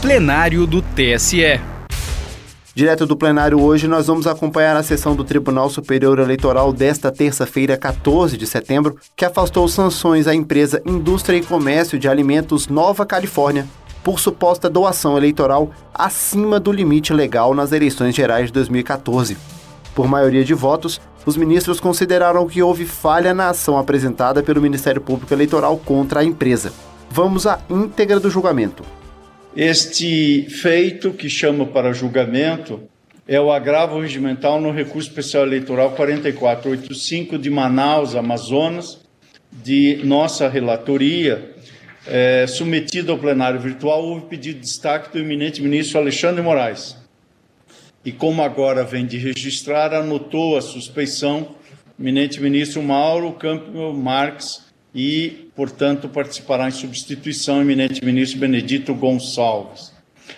plenário do TSE. Direto do plenário hoje, nós vamos acompanhar a sessão do Tribunal Superior Eleitoral desta terça-feira, 14 de setembro, que afastou sanções à empresa Indústria e Comércio de Alimentos Nova Califórnia por suposta doação eleitoral acima do limite legal nas eleições gerais de 2014. Por maioria de votos, os ministros consideraram que houve falha na ação apresentada pelo Ministério Público Eleitoral contra a empresa. Vamos à íntegra do julgamento. Este feito que chama para julgamento é o agravo regimental no recurso especial eleitoral 4485 de Manaus, Amazonas, de nossa relatoria, é, submetido ao plenário virtual, houve pedido de destaque do eminente ministro Alexandre Moraes. E como agora vem de registrar, anotou a suspeição eminente ministro Mauro Campos Marques e, portanto, participará em substituição eminente ministro Benedito Gonçalves.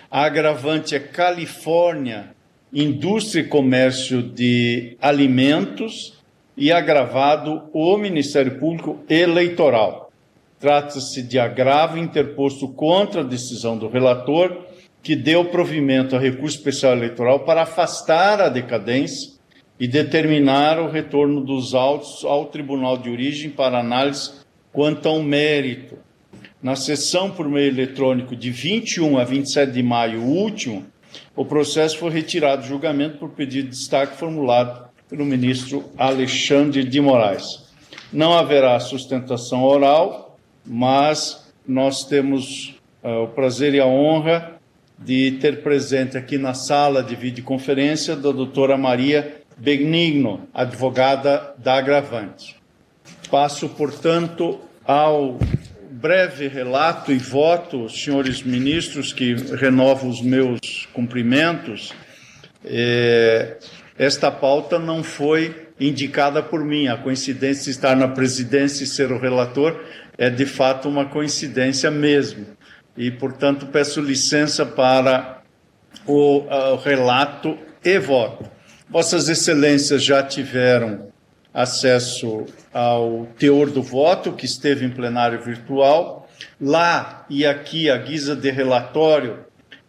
A agravante é Califórnia, Indústria e Comércio de Alimentos e agravado o Ministério Público Eleitoral. Trata-se de agravo interposto contra a decisão do relator, que deu provimento a recurso especial eleitoral para afastar a decadência e determinar o retorno dos autos ao Tribunal de Origem para análise quanto ao mérito. Na sessão por meio eletrônico de 21 a 27 de maio último, o processo foi retirado do julgamento por pedido de destaque formulado pelo ministro Alexandre de Moraes. Não haverá sustentação oral, mas nós temos uh, o prazer e a honra de ter presente aqui na sala de videoconferência da doutora Maria Benigno, advogada da Agravante. Passo, portanto, ao breve relato e voto, senhores ministros, que renovo os meus cumprimentos. É, esta pauta não foi indicada por mim. A coincidência de estar na presidência e ser o relator é de fato uma coincidência mesmo. E, portanto, peço licença para o relato e voto. Vossas Excelências já tiveram acesso ao teor do voto, que esteve em plenário virtual. Lá e aqui, à guisa de relatório,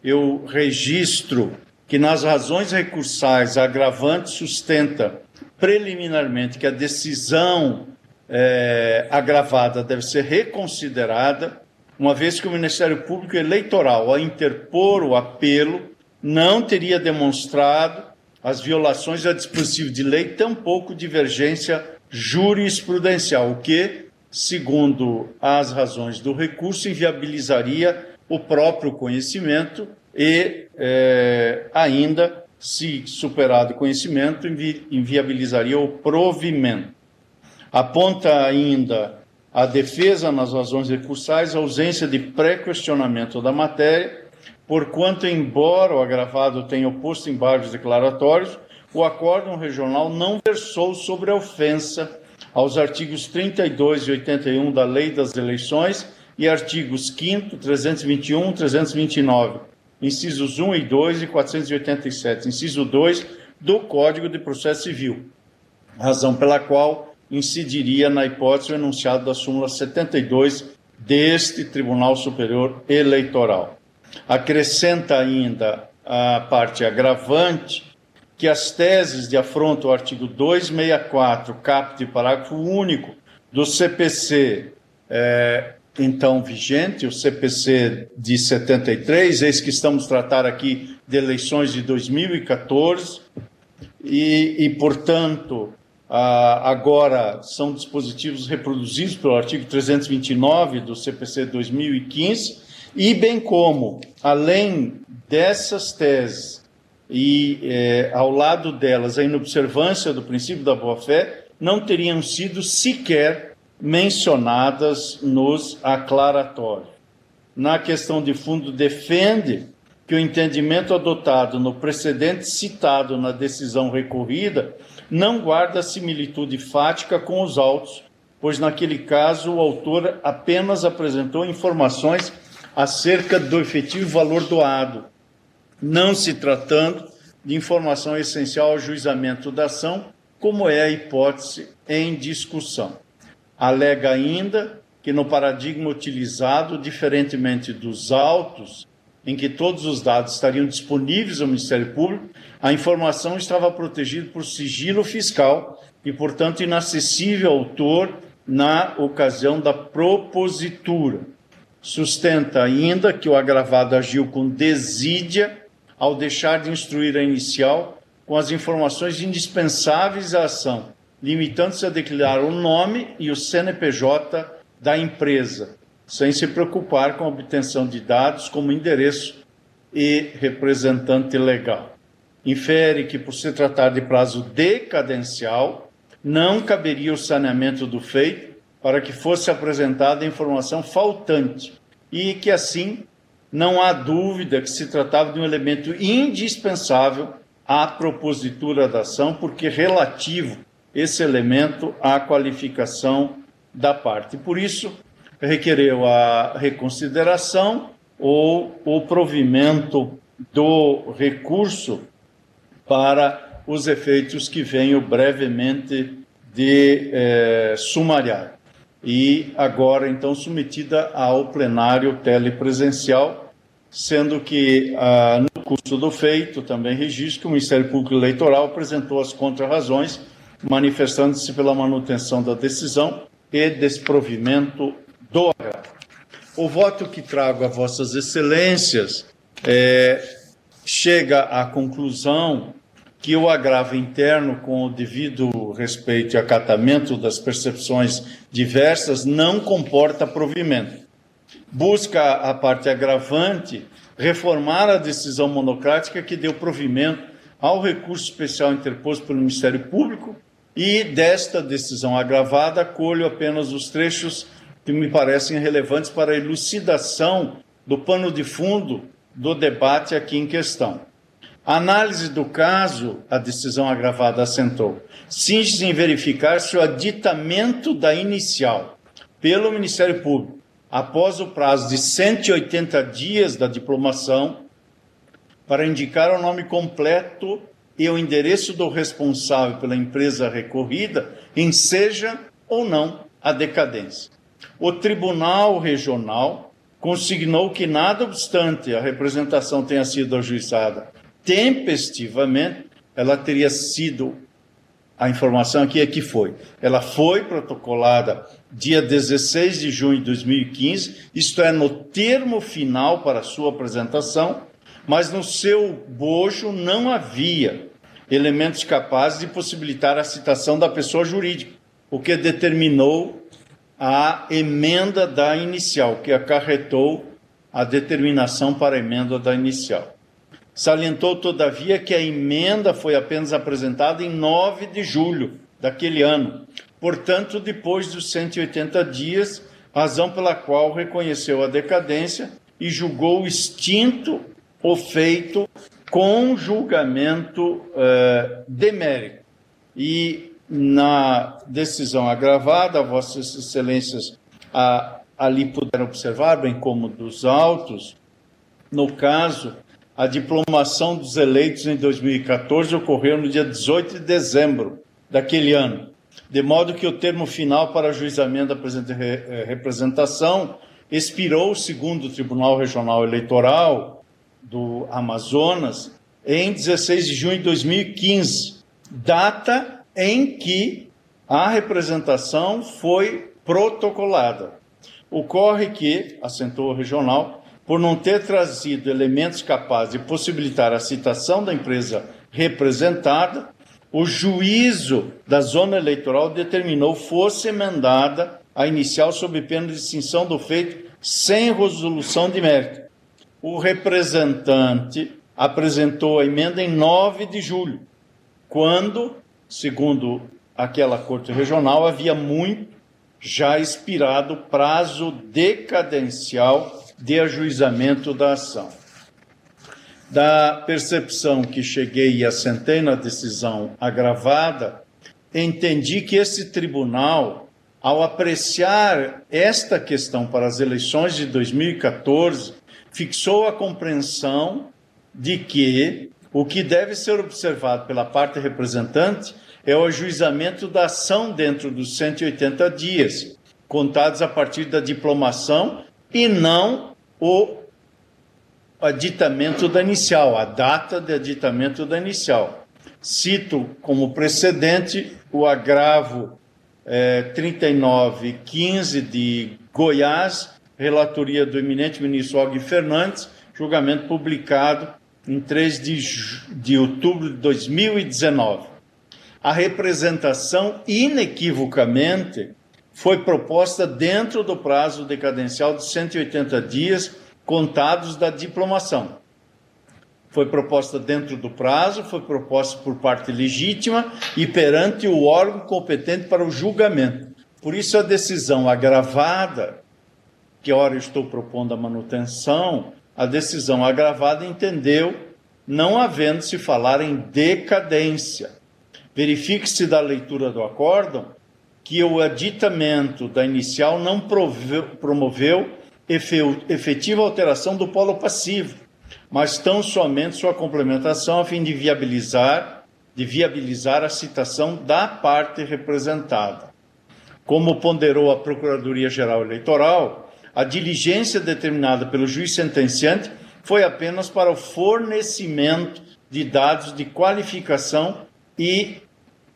eu registro que nas razões recursais a agravante sustenta preliminarmente que a decisão é, agravada deve ser reconsiderada, uma vez que o Ministério Público Eleitoral, ao interpor o apelo, não teria demonstrado as violações a dispositivo de lei, tampouco divergência jurisprudencial, o que, segundo as razões do recurso, inviabilizaria o próprio conhecimento e é, ainda, se superado o conhecimento, invi inviabilizaria o provimento. Aponta ainda a defesa nas razões recursais a ausência de pré-questionamento da matéria porquanto, embora o agravado tenha oposto embargos declaratórios, o acórdão regional não versou sobre a ofensa aos artigos 32 e 81 da Lei das Eleições e artigos 5 321 329, incisos 1 e 2 e 487, inciso 2 do Código de Processo Civil, razão pela qual incidiria na hipótese enunciado da súmula 72 deste Tribunal Superior Eleitoral. Acrescenta ainda a parte agravante que as teses de afronto ao artigo 264, caput e parágrafo único do CPC, é, então vigente, o CPC de 73, eis que estamos a tratar aqui de eleições de 2014, e, e portanto, agora são dispositivos reproduzidos pelo artigo 329 do CPC 2015, e bem como, além dessas teses e é, ao lado delas a inobservância do princípio da boa-fé, não teriam sido sequer mencionadas nos aclaratórios. Na questão de fundo, defende que o entendimento adotado no precedente citado na decisão recorrida não guarda similitude fática com os autos, pois naquele caso o autor apenas apresentou informações acerca do efetivo valor doado, não se tratando de informação essencial ao juizamento da ação, como é a hipótese em discussão. Alega ainda que no paradigma utilizado, diferentemente dos autos, em que todos os dados estariam disponíveis ao Ministério Público, a informação estava protegida por sigilo fiscal e, portanto, inacessível ao autor na ocasião da propositura. Sustenta ainda que o agravado agiu com desídia ao deixar de instruir a inicial com as informações indispensáveis à ação, limitando-se a declarar o nome e o CNPJ da empresa, sem se preocupar com a obtenção de dados como endereço e representante legal. Infere que, por se tratar de prazo decadencial, não caberia o saneamento do feito para que fosse apresentada a informação faltante e que, assim, não há dúvida que se tratava de um elemento indispensável à propositura da ação, porque relativo esse elemento à qualificação da parte. Por isso, requereu a reconsideração ou o provimento do recurso para os efeitos que venho brevemente de eh, sumariar. E agora, então, submetida ao plenário telepresencial, sendo que ah, no curso do feito, também registro que o Ministério Público Eleitoral apresentou as contrarrazões, manifestando-se pela manutenção da decisão e desprovimento do agravo. O voto que trago a Vossas Excelências é, chega à conclusão que o agravo interno, com o devido respeito e acatamento das percepções diversas, não comporta provimento. Busca a parte agravante reformar a decisão monocrática que deu provimento ao recurso especial interposto pelo Ministério Público e desta decisão agravada colho apenas os trechos que me parecem relevantes para a elucidação do pano de fundo do debate aqui em questão. A análise do caso, a decisão agravada assentou, cinge em verificar se o aditamento da inicial pelo Ministério Público, após o prazo de 180 dias da diplomação, para indicar o nome completo e o endereço do responsável pela empresa recorrida, enseja ou não a decadência o Tribunal Regional consignou que, nada obstante a representação tenha sido ajuizada tempestivamente, ela teria sido. A informação aqui é que foi. Ela foi protocolada dia 16 de junho de 2015, isto é, no termo final para sua apresentação, mas no seu bojo não havia elementos capazes de possibilitar a citação da pessoa jurídica, o que determinou a emenda da inicial, que acarretou a determinação para a emenda da inicial. Salientou, todavia, que a emenda foi apenas apresentada em 9 de julho daquele ano, portanto, depois dos 180 dias, razão pela qual reconheceu a decadência e julgou extinto o feito com julgamento eh, demérito. E na decisão agravada, Vossas Excelências a, ali puderam observar, bem como dos autos, no caso, a diplomação dos eleitos em 2014 ocorreu no dia 18 de dezembro daquele ano, de modo que o termo final para ajuizamento da eh, representação expirou, segundo o Tribunal Regional Eleitoral do Amazonas, em 16 de junho de 2015, data em que a representação foi protocolada. Ocorre que, assentou o regional, por não ter trazido elementos capazes de possibilitar a citação da empresa representada, o juízo da zona eleitoral determinou fosse emendada a inicial sob pena de extinção do feito sem resolução de mérito. O representante apresentou a emenda em 9 de julho, quando segundo aquela corte regional, havia muito já expirado o prazo decadencial de ajuizamento da ação. Da percepção que cheguei e assentei na decisão agravada, entendi que esse tribunal, ao apreciar esta questão para as eleições de 2014, fixou a compreensão de que o que deve ser observado pela parte representante é o ajuizamento da ação dentro dos 180 dias, contados a partir da diplomação, e não o aditamento da inicial, a data de aditamento da inicial. Cito como precedente o agravo é, 3915 de Goiás, relatoria do eminente ministro Og Fernandes, julgamento publicado em 3 de, de outubro de 2019. A representação, inequivocamente, foi proposta dentro do prazo decadencial de 180 dias contados da diplomação. Foi proposta dentro do prazo, foi proposta por parte legítima e perante o órgão competente para o julgamento. Por isso, a decisão agravada, que ora estou propondo a manutenção, a decisão agravada entendeu, não havendo se falar em decadência. Verifique-se da leitura do acórdão que o aditamento da inicial não promoveu efetiva alteração do polo passivo, mas tão somente sua complementação a fim de viabilizar, de viabilizar a citação da parte representada. Como ponderou a Procuradoria-Geral Eleitoral, a diligência determinada pelo juiz sentenciante foi apenas para o fornecimento de dados de qualificação e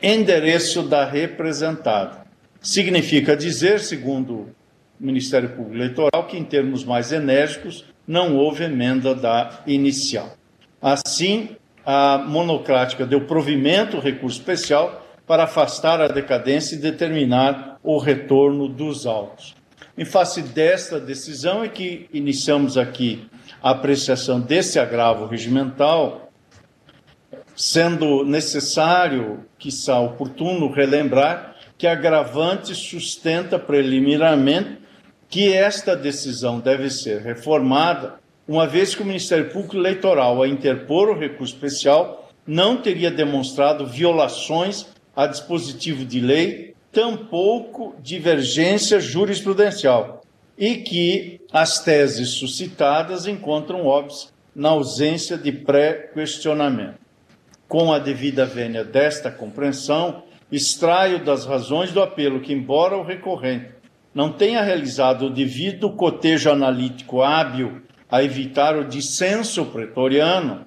endereço da representada. Significa dizer, segundo Ministério Público Eleitoral, que, em termos mais enérgicos, não houve emenda da inicial. Assim, a monocrática deu provimento ao recurso especial para afastar a decadência e determinar o retorno dos autos. Em face desta decisão é que iniciamos aqui a apreciação desse agravo regimental, sendo necessário, quiçá oportuno, relembrar que agravante sustenta preliminarmente que esta decisão deve ser reformada, uma vez que o Ministério Público Eleitoral, a interpor o recurso especial, não teria demonstrado violações a dispositivo de lei tampouco divergência jurisprudencial e que as teses suscitadas encontram óbvios na ausência de pré-questionamento. Com a devida vênia desta compreensão, extraio das razões do apelo que, embora o recorrente não tenha realizado o devido cotejo analítico hábil a evitar o dissenso pretoriano,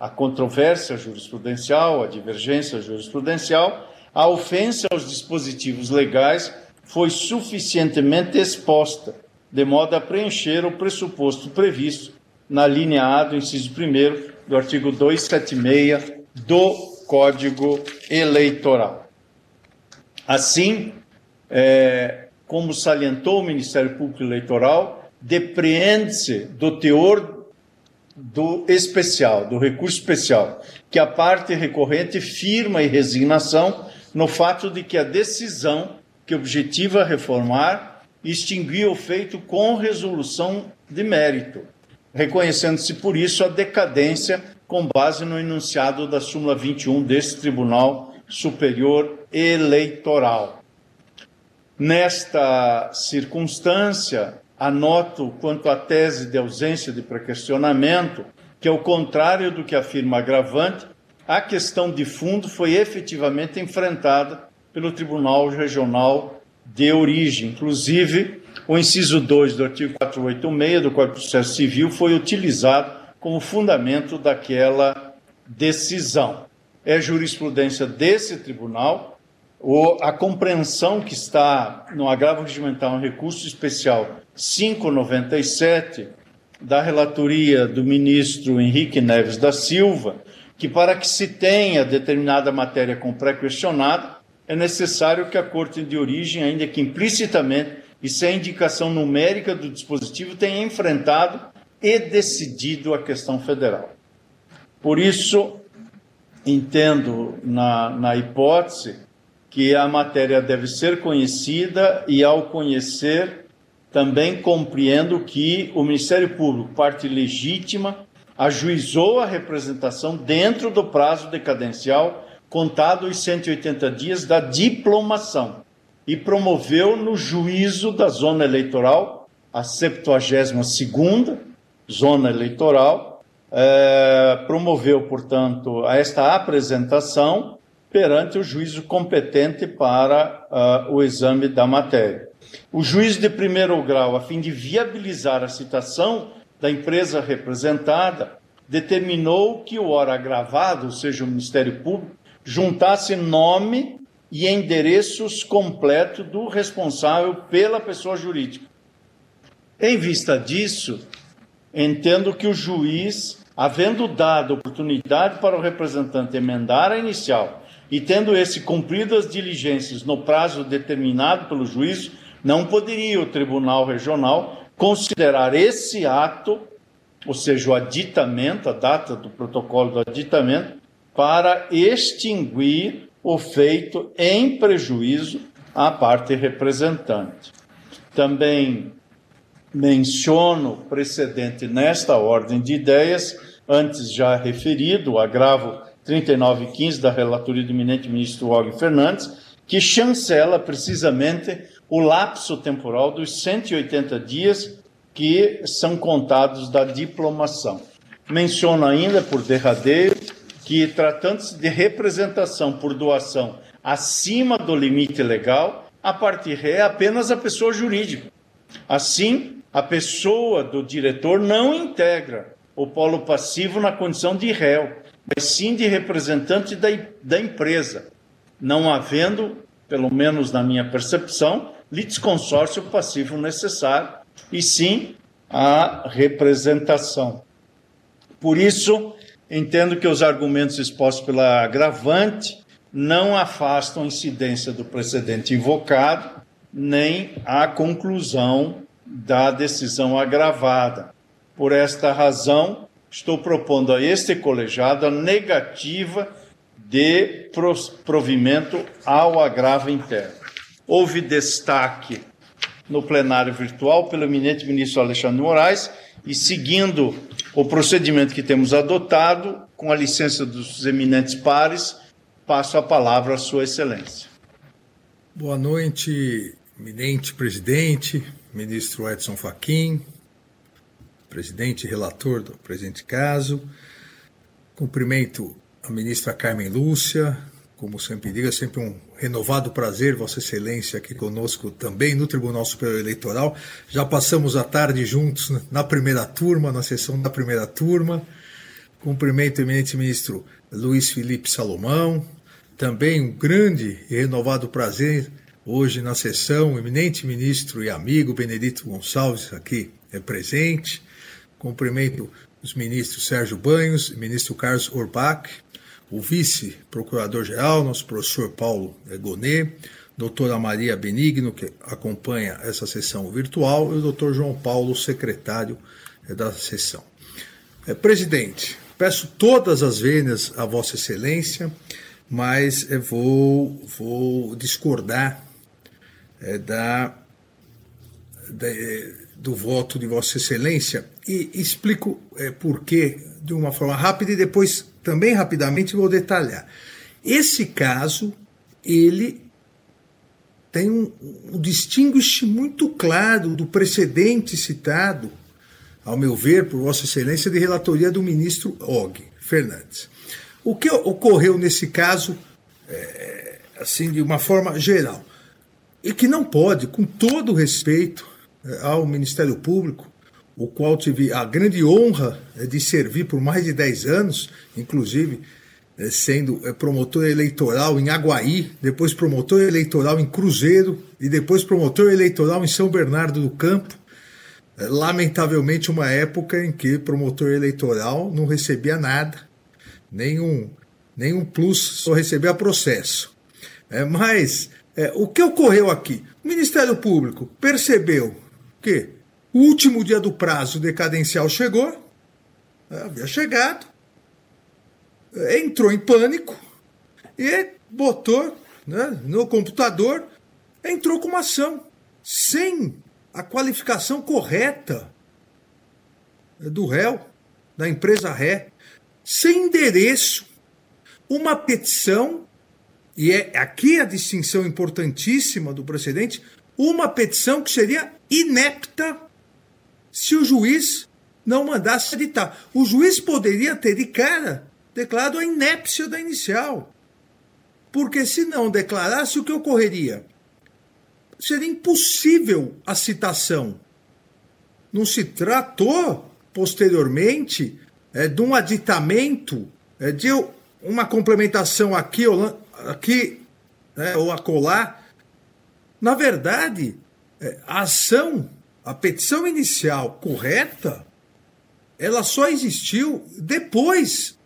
a controvérsia jurisprudencial, a divergência jurisprudencial, a ofensa aos dispositivos legais foi suficientemente exposta, de modo a preencher o pressuposto previsto na linha A do inciso 1 do artigo 276 do Código Eleitoral. Assim, é, como salientou o Ministério Público Eleitoral, depreende-se do teor do especial, do recurso especial, que a parte recorrente firma e resignação no fato de que a decisão que objetiva reformar extinguiu o feito com resolução de mérito, reconhecendo-se por isso a decadência com base no enunciado da súmula 21 deste Tribunal Superior Eleitoral. Nesta circunstância, anoto quanto à tese de ausência de prequestionamento, que, ao contrário do que afirma agravante, a questão de fundo foi efetivamente enfrentada pelo Tribunal Regional de Origem. Inclusive, o inciso 2 do artigo 486 do Código de Processo Civil foi utilizado como fundamento daquela decisão. É jurisprudência desse tribunal ou a compreensão que está no agravo regimental em recurso especial 597 da relatoria do ministro Henrique Neves da Silva, que para que se tenha determinada matéria com pré-questionado, é necessário que a Corte de origem, ainda que implicitamente e sem indicação numérica do dispositivo, tenha enfrentado e decidido a questão federal. Por isso, entendo na, na hipótese que a matéria deve ser conhecida e, ao conhecer, também compreendo que o Ministério Público, parte legítima, ajuizou a representação dentro do prazo decadencial contado os 180 dias da diplomação e promoveu no juízo da zona eleitoral, a 72ª zona eleitoral, é, promoveu, portanto, esta apresentação perante o juízo competente para uh, o exame da matéria. O juiz de primeiro grau, a fim de viabilizar a citação, da empresa representada determinou que o ora agravado, ou seja, o Ministério Público, juntasse nome e endereços completos do responsável pela pessoa jurídica. Em vista disso, entendo que o juiz, havendo dado oportunidade para o representante emendar a inicial e tendo esse cumprido as diligências no prazo determinado pelo juiz, não poderia o Tribunal Regional considerar esse ato, ou seja, o aditamento, a data do protocolo do aditamento, para extinguir o feito em prejuízo à parte representante. Também menciono precedente nesta ordem de ideias, antes já referido, o agravo 3915 da relatoria do eminente ministro Og Fernandes, que chancela precisamente o lapso temporal dos 180 dias que são contados da diplomação. Menciono ainda, por derradeiro, que, tratando-se de representação por doação acima do limite legal, a partir é apenas a pessoa jurídica. Assim, a pessoa do diretor não integra o polo passivo na condição de réu, mas sim de representante da, da empresa, não havendo, pelo menos na minha percepção, litisconsórcio passivo necessário, e sim a representação. Por isso, entendo que os argumentos expostos pela agravante não afastam a incidência do precedente invocado, nem a conclusão da decisão agravada. Por esta razão, estou propondo a este colegiado a negativa de provimento ao agravo interno. Houve destaque no plenário virtual pelo eminente ministro Alexandre Moraes e, seguindo o procedimento que temos adotado, com a licença dos eminentes pares, passo a palavra à Sua Excelência. Boa noite, eminente presidente, ministro Edson Fachin, presidente relator do presente caso. Cumprimento a ministra Carmen Lúcia, como sempre digo, é sempre um renovado prazer, Vossa Excelência, aqui conosco também no Tribunal Superior Eleitoral. Já passamos a tarde juntos na primeira turma, na sessão da primeira turma. Cumprimento o eminente ministro Luiz Felipe Salomão. Também um grande e renovado prazer Hoje, na sessão, o eminente ministro e amigo Benedito Gonçalves, aqui é presente. Cumprimento os ministros Sérgio Banhos ministro Carlos Orbach, o vice-procurador-geral, nosso professor Paulo Gonet, doutora Maria Benigno, que acompanha essa sessão virtual, e o doutor João Paulo, secretário eh, da sessão. É, presidente, peço todas as vênias a Vossa Excelência, mas eh, vou, vou discordar da, da, do voto de Vossa Excelência e explico é, por quê de uma forma rápida e depois também rapidamente vou detalhar. Esse caso, ele tem um, um distinguish muito claro do precedente citado, ao meu ver, por Vossa Excelência, de relatoria do ministro Og Fernandes. O que ocorreu nesse caso, é, assim, de uma forma geral? e que não pode, com todo respeito eh, ao Ministério Público, o qual tive a grande honra eh, de servir por mais de 10 anos, inclusive eh, sendo promotor eleitoral em Aguaí, depois promotor eleitoral em Cruzeiro e depois promotor eleitoral em São Bernardo do Campo. Lamentavelmente, uma época em que promotor eleitoral não recebia nada, nenhum, nenhum plus, só recebia processo. É, mas é, o que ocorreu aqui? O Ministério Público percebeu que o último dia do prazo decadencial chegou, é, havia chegado, é, entrou em pânico e botou né, no computador, entrou com uma ação sem a qualificação correta do réu, da empresa ré, sem endereço, uma petição e é aqui a distinção importantíssima do precedente, uma petição que seria inepta se o juiz não mandasse editar. O juiz poderia ter de cara declarado a inépcia da inicial. Porque se não declarasse, o que ocorreria? Seria impossível a citação. Não se tratou posteriormente é, de um aditamento, é, de uma complementação aqui, ou, aqui né, ou acolá. Na verdade, é, a ação, a petição inicial correta, ela só existiu depois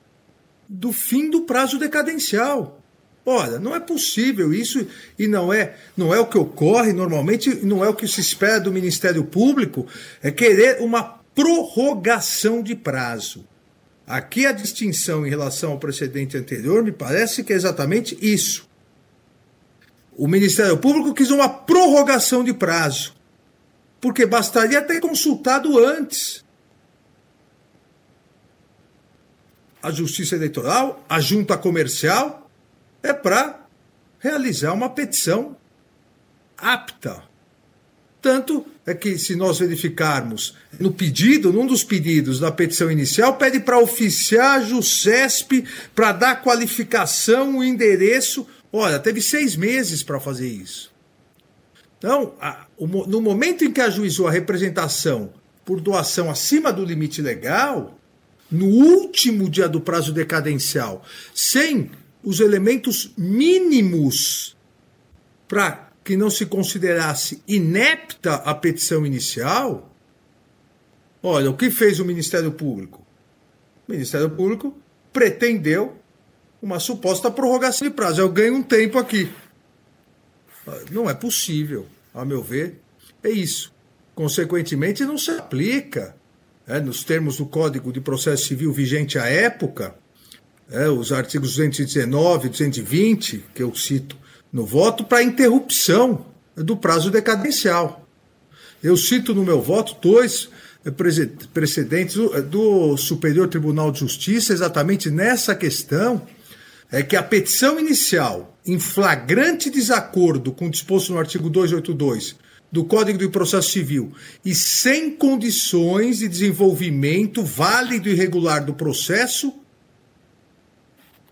do fim do prazo decadencial. Olha, não é possível isso e não é, não é o que ocorre normalmente, não é o que se espera do Ministério Público, é querer uma prorrogação de prazo. Aqui a distinção em relação ao precedente anterior me parece que é exatamente isso. O Ministério Público quis uma prorrogação de prazo, porque bastaria ter consultado antes a Justiça Eleitoral, a Junta Comercial é para realizar uma petição apta. Tanto é que, se nós verificarmos no pedido, num dos pedidos da petição inicial, pede para oficiar a JUSCESP para dar qualificação, o endereço. Olha, teve seis meses para fazer isso. Então, a, o, no momento em que ajuizou a representação por doação acima do limite legal, no último dia do prazo decadencial, sem os elementos mínimos para que não se considerasse inepta a petição inicial, olha, o que fez o Ministério Público? O Ministério Público pretendeu uma suposta prorrogação de prazo. Eu ganho um tempo aqui. Não é possível, a meu ver. É isso. Consequentemente, não se aplica, é, nos termos do Código de Processo Civil vigente à época, é, os artigos 219 e 220, que eu cito no voto, para interrupção do prazo decadencial. Eu cito no meu voto dois precedentes é, do Superior Tribunal de Justiça, exatamente nessa questão, é que a petição inicial, em flagrante desacordo com o disposto no artigo 282 do Código de Processo Civil e sem condições de desenvolvimento válido e regular do processo,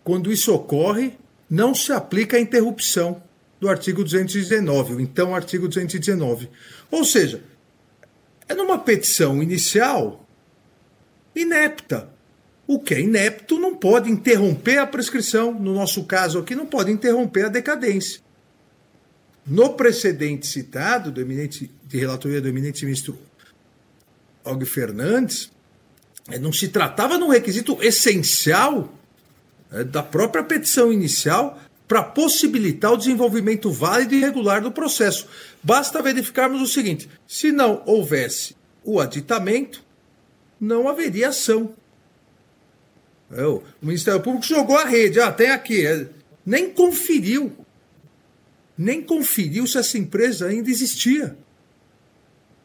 quando isso ocorre, não se aplica a interrupção do artigo 219, o então artigo 219. Ou seja, é numa petição inicial inepta. O que é inepto não pode interromper a prescrição, no nosso caso aqui, não pode interromper a decadência. No precedente citado, do eminente, de relatoria do eminente ministro Og Fernandes, eh, não se tratava de um requisito essencial é, da própria petição inicial para possibilitar o desenvolvimento válido e regular do processo. Basta verificarmos o seguinte: se não houvesse o aditamento, não haveria ação. É, o Ministério Público jogou a rede, ah, tem aqui, é, nem conferiu, nem conferiu se essa empresa ainda existia.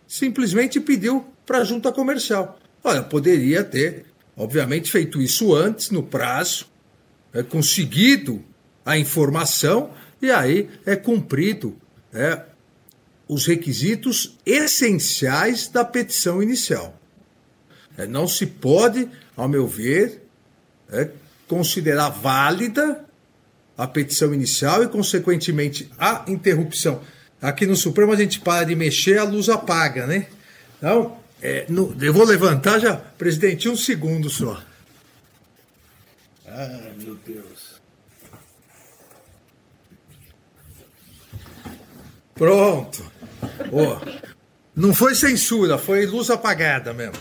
Simplesmente pediu para a junta comercial. Olha, poderia ter, obviamente, feito isso antes, no prazo, é conseguido a informação e aí é cumprido é, os requisitos essenciais da petição inicial. É, não se pode, ao meu ver, é, considerar válida a petição inicial e, consequentemente, a interrupção. Aqui no Supremo a gente para de mexer, a luz apaga, né? Então, é, no, eu vou levantar já, presidente, um segundo só. Ah, meu Deus. Pronto. Oh, não foi censura, foi luz apagada mesmo.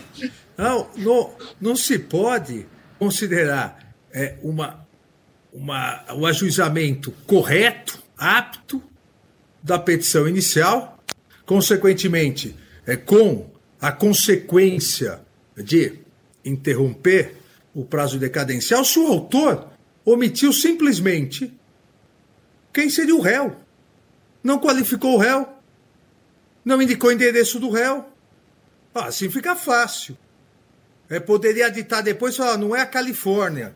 Não, não, não se pode considerar é, uma, uma, o ajuizamento correto, apto da petição inicial, consequentemente, é, com a consequência de interromper o prazo decadencial se o autor omitiu simplesmente quem seria o réu. Não qualificou o réu. Não indicou o endereço do réu. Ah, assim fica fácil. É, poderia ditar depois falar, não é a Califórnia,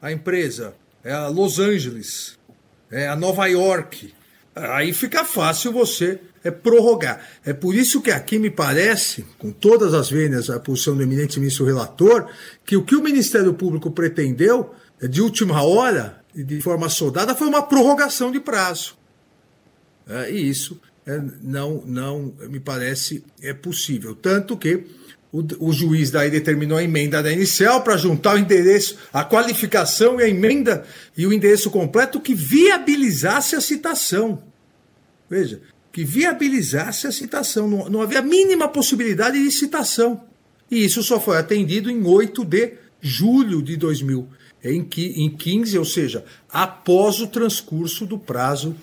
a empresa, é a Los Angeles, é a Nova York. Aí fica fácil você é prorrogar. É por isso que aqui me parece, com todas as vênias, a posição do eminente ministro relator, que o que o Ministério Público pretendeu, é, de última hora e de forma soldada, foi uma prorrogação de prazo. É, e isso é, não, não me parece é possível. Tanto que o, o juiz daí determinou a emenda da inicial para juntar o endereço, a qualificação e a emenda e o endereço completo que viabilizasse a citação. Veja, que viabilizasse a citação. Não, não havia a mínima possibilidade de citação. E isso só foi atendido em 8 de julho de 2000, em, em 15, ou seja, após o transcurso do prazo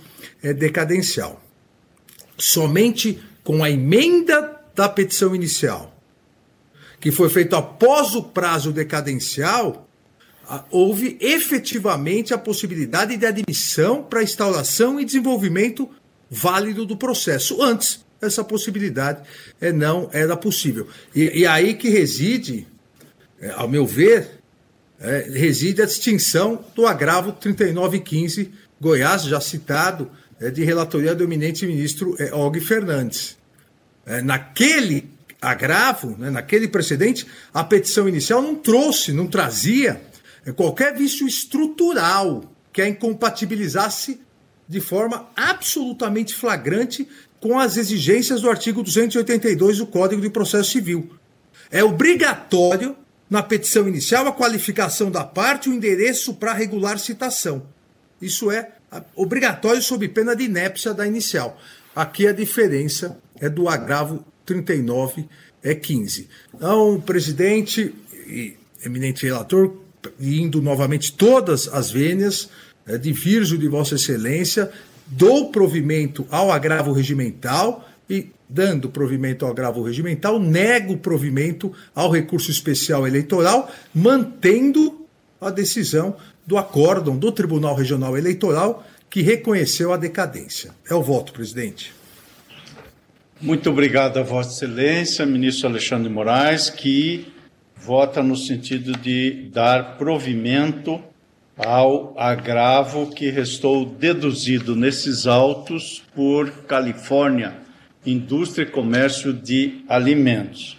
é, decadencial. Somente com a emenda da petição inicial que foi feito após o prazo decadencial, houve efetivamente a possibilidade de admissão para instauração e desenvolvimento válido do processo. Antes, essa possibilidade é, não era possível. E, e aí que reside, é, ao meu ver, é, reside a distinção do agravo 3915 Goiás, já citado, é, de relatoria do eminente ministro Og Fernandes. Naquele agravo, né, naquele precedente, a petição inicial não trouxe, não trazia é, qualquer vício estrutural que a incompatibilizasse de forma absolutamente flagrante com as exigências do artigo 282 do Código de Processo Civil. É obrigatório, na petição inicial, a qualificação da parte e o endereço para regular citação. Isso é obrigatório sob pena de inépcia da inicial. Aqui a diferença é do agravo 39 é 15. Então, presidente e eminente relator, indo novamente todas as vênias, é, divirjo de Vossa Excelência, dou provimento ao agravo regimental e, dando provimento ao agravo regimental, nego provimento ao recurso especial eleitoral, mantendo a decisão do acórdão do Tribunal Regional Eleitoral que reconheceu a decadência. É o voto, presidente. Muito obrigado a Vossa Excelência, ministro Alexandre Moraes, que vota no sentido de dar provimento ao agravo que restou deduzido nesses autos por Califórnia, Indústria e Comércio de Alimentos.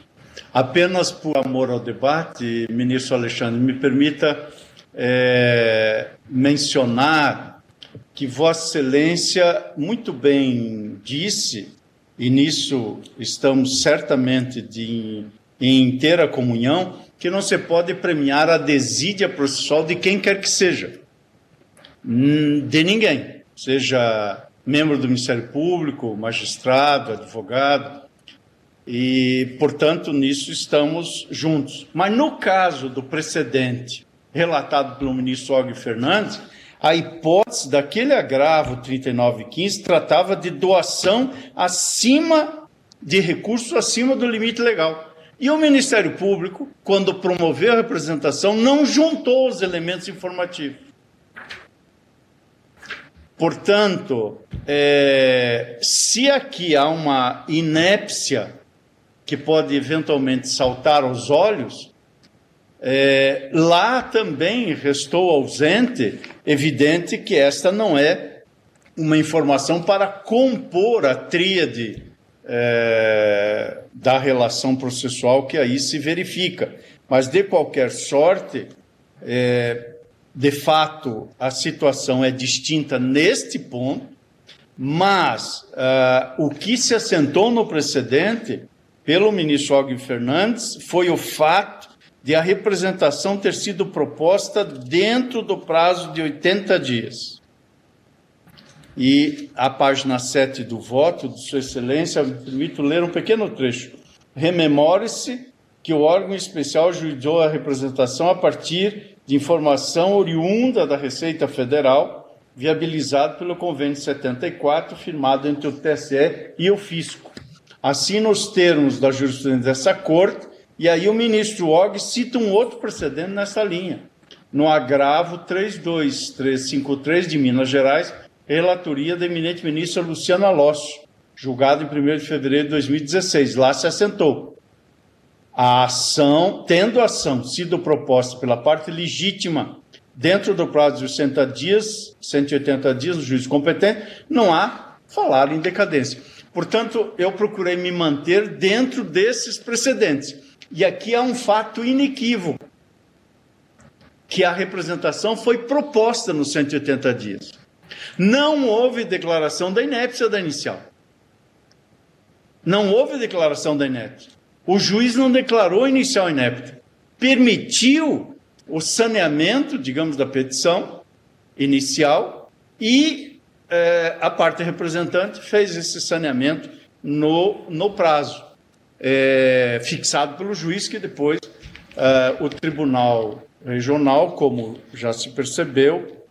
Apenas por amor ao debate, ministro Alexandre, me permita é, mencionar que Vossa Excelência muito bem disse e nisso estamos certamente de, em inteira comunhão, que não se pode premiar a desídia processual de quem quer que seja, hum, de ninguém, seja membro do Ministério Público, magistrado, advogado, e, portanto, nisso estamos juntos. Mas no caso do precedente relatado pelo ministro Og Fernandes, a hipótese daquele agravo 3915 tratava de doação acima de recursos acima do limite legal. E o Ministério Público, quando promoveu a representação, não juntou os elementos informativos. Portanto, é, se aqui há uma inépcia que pode eventualmente saltar aos olhos, é, lá também restou ausente, evidente que esta não é uma informação para compor a tríade é, da relação processual que aí se verifica. Mas, de qualquer sorte, é, de fato, a situação é distinta neste ponto, mas uh, o que se assentou no precedente pelo ministro Og Fernandes foi o fato de a representação ter sido proposta dentro do prazo de 80 dias. E a página 7 do voto de Sua Excelência, me permito ler um pequeno trecho. Rememore-se que o órgão especial juizou a representação a partir de informação oriunda da Receita Federal, viabilizado pelo Convênio 74, firmado entre o TSE e o Fisco. Assim, nos termos da jurisprudência dessa Corte, e aí o ministro Og cita um outro precedente nessa linha. No agravo 32353 de Minas Gerais, relatoria da eminente ministra Luciana Lócio, julgado em 1 de fevereiro de 2016. Lá se assentou. A ação, tendo a ação sido proposta pela parte legítima dentro do prazo de 60 dias, 180 dias, no juiz competente, não há falar em decadência. Portanto, eu procurei me manter dentro desses precedentes. E aqui há um fato inequívoco, que a representação foi proposta nos 180 dias. Não houve declaração da inépcia da inicial. Não houve declaração da inépcia. O juiz não declarou inicial inepta, permitiu o saneamento, digamos, da petição inicial e é, a parte representante fez esse saneamento no, no prazo é, fixado pelo juiz, que depois é, o Tribunal Regional, como já se percebeu,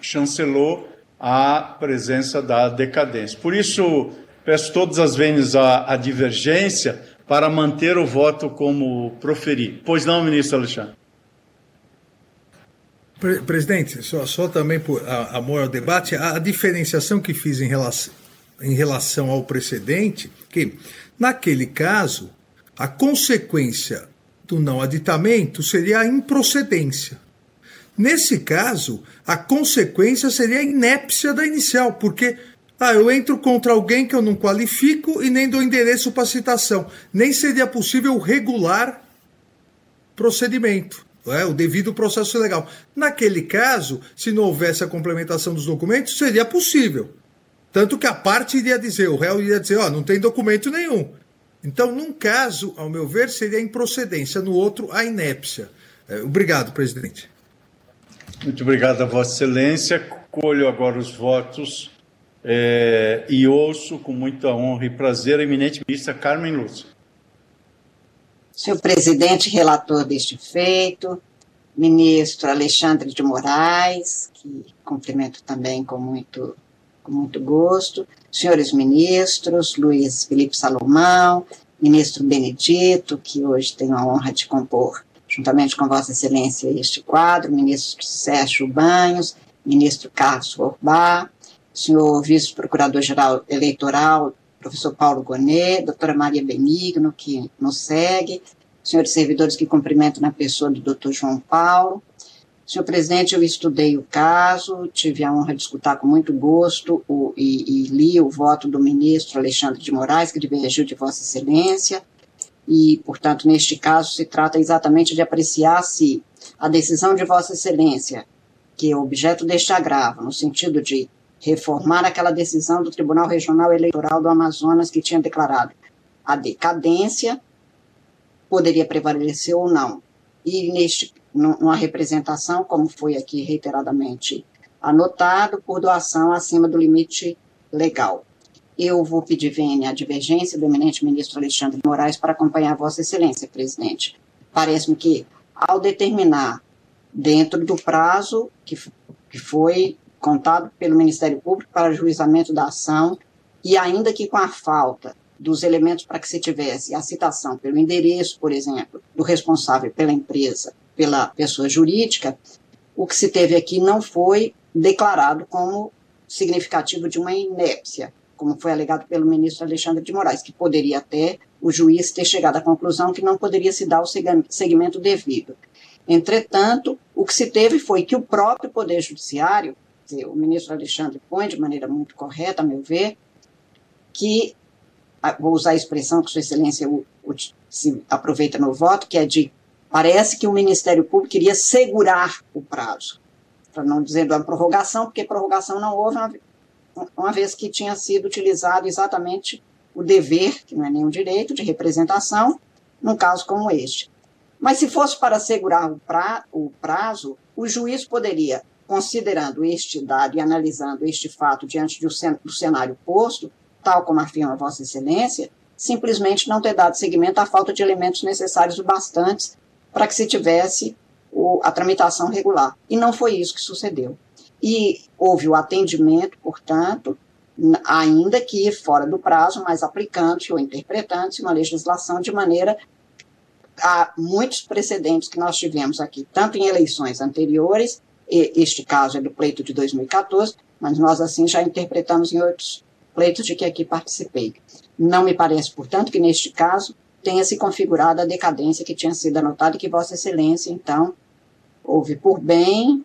chancelou a presença da decadência. Por isso, peço todas as vezes a, divergência para manter o voto como proferido. Pois não, ministro Alexandre? Presidente, só, só também por amor ao debate, a, a diferenciação que fiz em relação, em relação ao precedente, que naquele caso, a consequência do não aditamento seria a improcedência. Nesse caso, a consequência seria a inépcia da inicial, porque ah, eu entro contra alguém que eu não qualifico e nem dou endereço para citação. Nem seria possível regular procedimento, é, o devido processo legal. Naquele caso, se não houvesse a complementação dos documentos, seria possível. Tanto que a parte iria dizer, o réu iria dizer, ó, oh, não tem documento nenhum. Então, num caso, ao meu ver, seria a improcedência, no outro, a inépcia. É, obrigado, presidente. Muito obrigado a Vossa Excelência. Colho agora os votos é, e ouço com muita honra e prazer a eminente ministra Carmen Lúcia. Senhor presidente, relator deste feito, ministro Alexandre de Moraes, que cumprimento também com muito com muito gosto, senhores ministros, Luiz Felipe Salomão, ministro Benedito, que hoje tenho a honra de compor, juntamente com Vossa Excelência, este quadro, ministro Sérgio Banhos, ministro Carlos Forbá, senhor vice-procurador-geral eleitoral, professor Paulo Gonet, doutora Maria Benigno, que nos segue, senhores servidores que cumprimento na pessoa do doutor João Paulo, Senhor presidente, eu estudei o caso, tive a honra de escutar com muito gosto o, e, e, li o voto do ministro Alexandre de Moraes, que divergiu de Vossa Excelência, e, portanto, neste caso, se trata exatamente de apreciar se a decisão de Vossa Excelência, que é objeto deste agravo, no sentido de reformar aquela decisão do Tribunal Regional Eleitoral do Amazonas que tinha declarado a decadência, poderia prevalecer ou não. E neste numa representação, como foi aqui reiteradamente anotado, por doação acima do limite legal. Eu vou pedir vênia a divergência do eminente ministro Alexandre de Moraes para acompanhar Vossa Excelência, presidente. Parece-me que, ao determinar, dentro do prazo que, que foi contado pelo Ministério Público para juizamento da ação, e ainda que com a falta dos elementos para que se tivesse a citação pelo endereço, por exemplo, do responsável pela empresa pela pessoa jurídica, o que se teve aqui não foi declarado como significativo de uma inépcia, como foi alegado pelo ministro Alexandre de Moraes, que poderia até o juiz ter chegado à conclusão que não poderia se dar o segmento devido. Entretanto, o que se teve foi que o próprio Poder Judiciário, o ministro Alexandre põe de maneira muito correta, a meu ver, que, vou usar a expressão que Sua Excelência se aproveita no voto, que é de Parece que o Ministério Público queria segurar o prazo, para não dizer uma prorrogação, porque prorrogação não houve, uma, uma vez que tinha sido utilizado exatamente o dever, que não é nenhum direito, de representação, num caso como este. Mas se fosse para segurar o, pra, o prazo, o juiz poderia, considerando este dado e analisando este fato diante do, cenário posto, tal como afirma Vossa Excelência, simplesmente não ter dado seguimento à falta de elementos necessários o bastantes para que se tivesse o, a tramitação regular. E não foi isso que sucedeu. E houve o atendimento, portanto, ainda que fora do prazo, mas aplicando-se ou interpretando-se uma legislação de maneira a muitos precedentes que nós tivemos aqui, tanto em eleições anteriores, este caso é do pleito de 2014, mas nós assim já interpretamos em outros pleitos de que aqui participei. Não me parece, portanto, que neste caso tenha se configurado a decadência que tinha sido anotada e que Vossa Excelência, então, houve por bem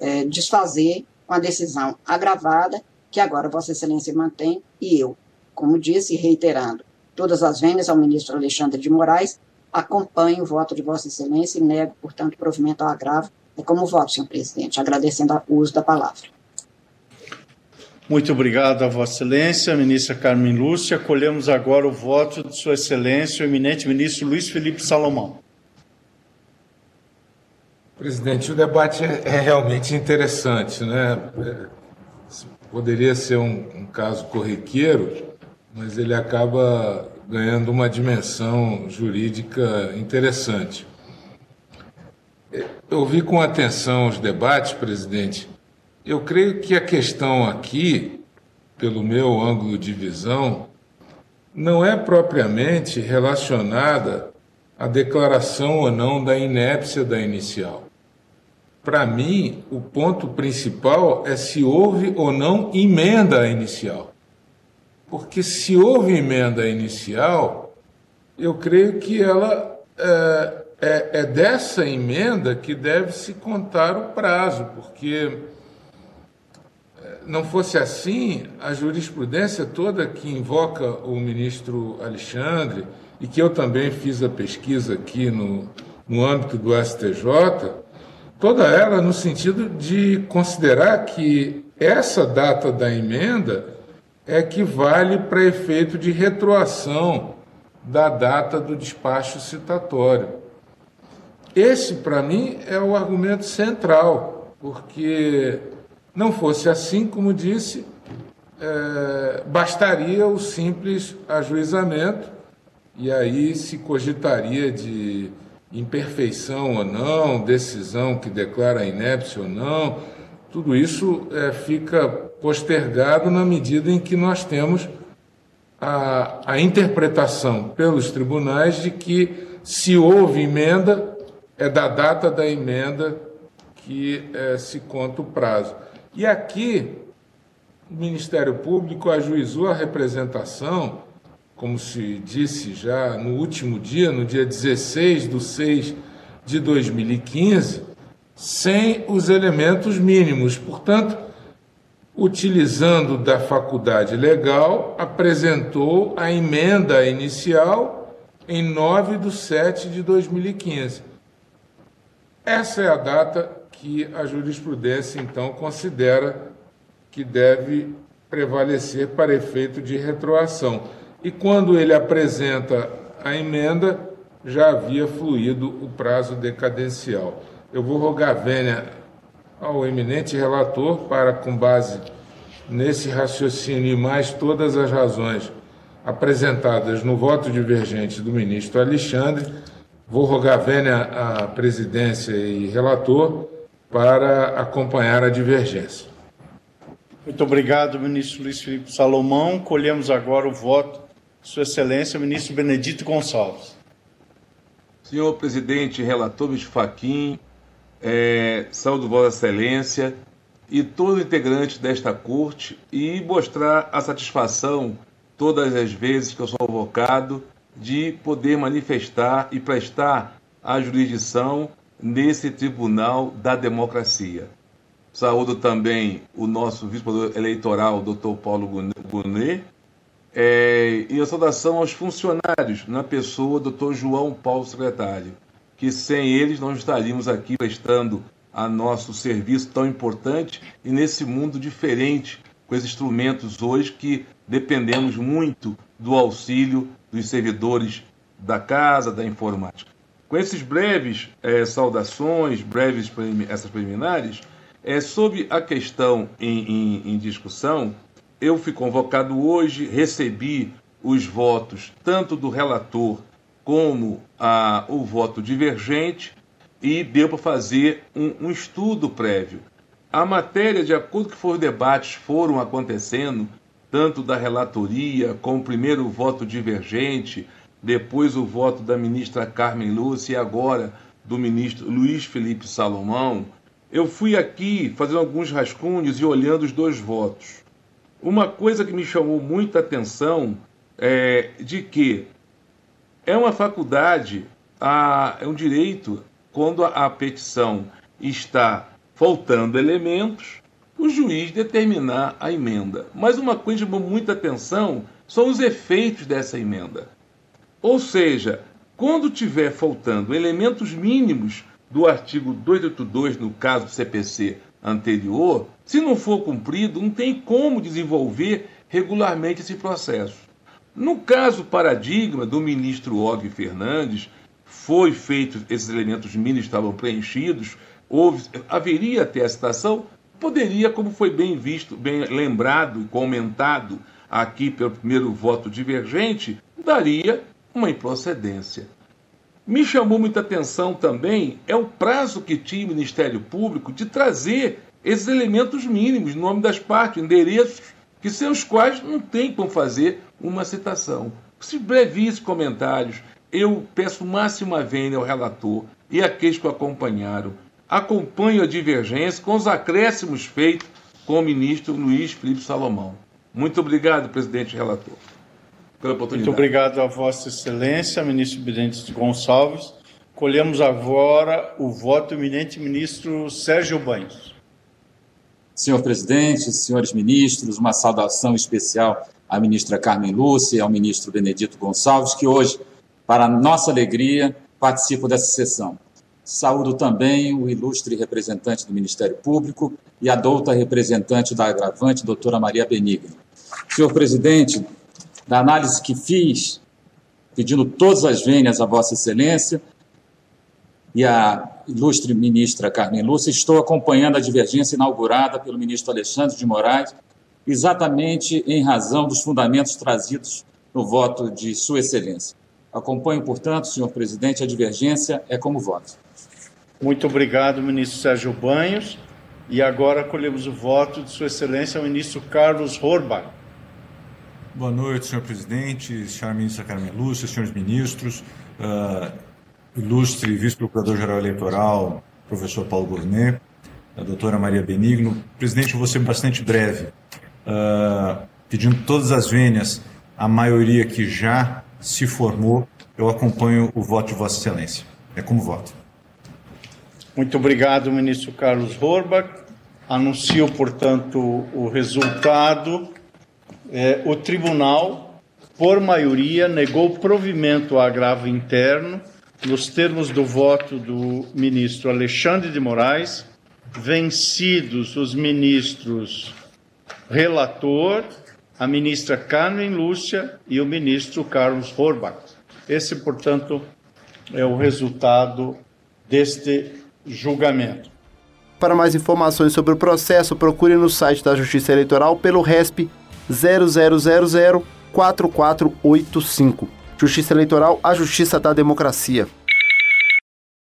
é, desfazer com a decisão agravada que agora Vossa Excelência mantém e eu, como disse, reiterando todas as vendas ao ministro Alexandre de Moraes, acompanho o voto de Vossa Excelência e nego, portanto, provimento ao agravo. É como voto, senhor presidente, agradecendo o uso da palavra. Muito obrigado a Vossa Excelência, ministra Carmen Lúcia. Acolhemos agora o voto de Sua Excelência, o eminente ministro Luiz Felipe Salomão. Presidente, o debate é, realmente interessante, né? Poderia ser um, um caso corriqueiro, mas ele acaba ganhando uma dimensão jurídica interessante. Eu vi com atenção os debates, presidente. Eu creio que a questão aqui, pelo meu ângulo de visão, não é propriamente relacionada à declaração ou não da inépcia da inicial. Para mim, o ponto principal é se houve ou não emenda inicial. Porque se houve emenda inicial, eu creio que ela é, é, é dessa emenda que deve se contar o prazo, porque não fosse assim, a jurisprudência toda que invoca o ministro Alexandre, e que eu também fiz a pesquisa aqui no, no âmbito do STJ, toda ela no sentido de considerar que essa data da emenda é que vale para efeito de retroação da data do despacho citatório. Esse, para mim, é o argumento central, porque não fosse assim, como disse, é, bastaria o simples ajuizamento, e aí se cogitaria de imperfeição ou não, decisão que declara inépcia ou não, tudo isso é, fica postergado na medida em que nós temos a, a interpretação pelos tribunais de que se houve emenda, é da data da emenda que é, se conta o prazo. E aqui, o Ministério Público ajuizou a representação, como se disse já no último dia, no dia 16 de 6 de 2015, sem os elementos mínimos. Portanto, utilizando da faculdade legal, apresentou a emenda inicial em 9 de 7 de 2015. Essa é a data que a jurisprudência, então, considera que deve prevalecer para efeito de retroação. E quando ele apresenta a emenda, já havia fluído o prazo decadencial. Eu vou rogar vênia ao eminente relator para, com base nesse raciocínio e mais todas as razões apresentadas no voto divergente do ministro Alexandre, Vou rogar vênia à presidência e relator para acompanhar a divergência. Muito obrigado, ministro Luiz Felipe Salomão. Colhemos agora o voto de Sua Excelência, ministro Benedito Gonçalves. Senhor presidente, relator Luiz Faquim, é, saúdo Vossa Excelência e todo integrante desta corte e mostrar a satisfação todas as vezes que eu sou convocado de poder manifestar e prestar a jurisdição nesse tribunal da democracia. Saúdo também o nosso vice-presidente eleitoral, doutor Paulo Gunet, é, e a saudação aos funcionários, na pessoa do doutor João Paulo, secretário, que sem eles não estaríamos aqui prestando a nosso serviço tão importante e nesse mundo diferente, com esses instrumentos hoje que dependemos muito do auxílio dos servidores da casa, da informática. Com esses breves é, saudações, breves essas preliminares, é, sobre a questão em, em, em discussão, eu fui convocado hoje, recebi os votos tanto do relator como a, o voto divergente e deu para fazer um, um, estudo prévio. A matéria, de acordo com que os debates foram acontecendo, tanto da relatoria, com o primeiro voto divergente, depois o voto da ministra Carmen Lúcia e agora do ministro Luiz Felipe Salomão, eu fui aqui fazendo alguns rascunhos e olhando os dois votos. Uma coisa que me chamou muita atenção é de que é uma faculdade, a, é um direito, quando a, a petição está faltando elementos, o juiz determinar a emenda. Mas uma coisa que chamou muita atenção são os efeitos dessa emenda. Ou seja, quando tiver faltando elementos mínimos do artigo 282, no caso do CPC, anterior, se não for cumprido, não tem como desenvolver regularmente esse processo. No caso paradigma do ministro Og Fernandes, foi feito, esses elementos mínimos estavam preenchidos, houve, haveria até a citação, poderia, como foi bem visto, bem lembrado comentado aqui pelo primeiro voto divergente, daria uma improcedência. Me chamou muita atenção também é o prazo que tinha o Ministério Público de trazer esses elementos mínimos, nome das partes, endereços, que sem os quais não tem como fazer uma citação. Esses brevíssimos comentários, eu peço máxima vênia ao relator e àqueles que o acompanharam. Acompanho a divergência com os acréscimos feitos com o ministro Luiz Felipe Salomão. Muito obrigado, presidente relator pela oportunidade. Muito obrigado a Vossa Excelência, ministro Benedito Gonçalves. Colhemos agora o voto do eminente ministro Sérgio Banhos. Senhor presidente, senhores ministros, uma saudação especial à ministra Carmen Lúcia e ao ministro Benedito Gonçalves, que hoje, para nossa alegria, participam dessa sessão. Saúdo também o ilustre representante do Ministério Público e a douta representante da agravante, doutora Maria Benigno. Senhor presidente, da análise que fiz, pedindo todas as vênias a Vossa Excelência e a ilustre ministra Carmen Lúcia, estou acompanhando a divergência inaugurada pelo ministro Alexandre de Moraes, exatamente em razão dos fundamentos trazidos no voto de Sua Excelência. Acompanho, portanto, senhor presidente, a divergência é como voto. Muito obrigado, ministro Sérgio Banhos. E agora colhemos o voto de Sua Excelência, o ministro Carlos Horbach. Boa noite, senhor presidente, senhora ministra Carmen Lúcia, senhores ministros, uh, ilustre vice-procurador-geral eleitoral, professor Paulo Gourmet, a doutora Maria Benigno. Presidente, eu vou ser bastante breve, uh, pedindo todas as vênias à maioria que já se formou, eu acompanho o voto de Vossa Excelência. É como voto. Muito obrigado, ministro Carlos Horbach. Anuncio, portanto, o resultado é, o tribunal, por maioria, negou provimento ao agravo interno nos termos do voto do ministro Alexandre de Moraes, vencidos os ministros relator, a ministra Carmen Lúcia e o ministro Carlos Horbach. Esse, portanto, é o resultado deste julgamento. Para mais informações sobre o processo, procure no site da Justiça Eleitoral pelo RESP 0000 4485. Justiça Eleitoral, a justiça da democracia.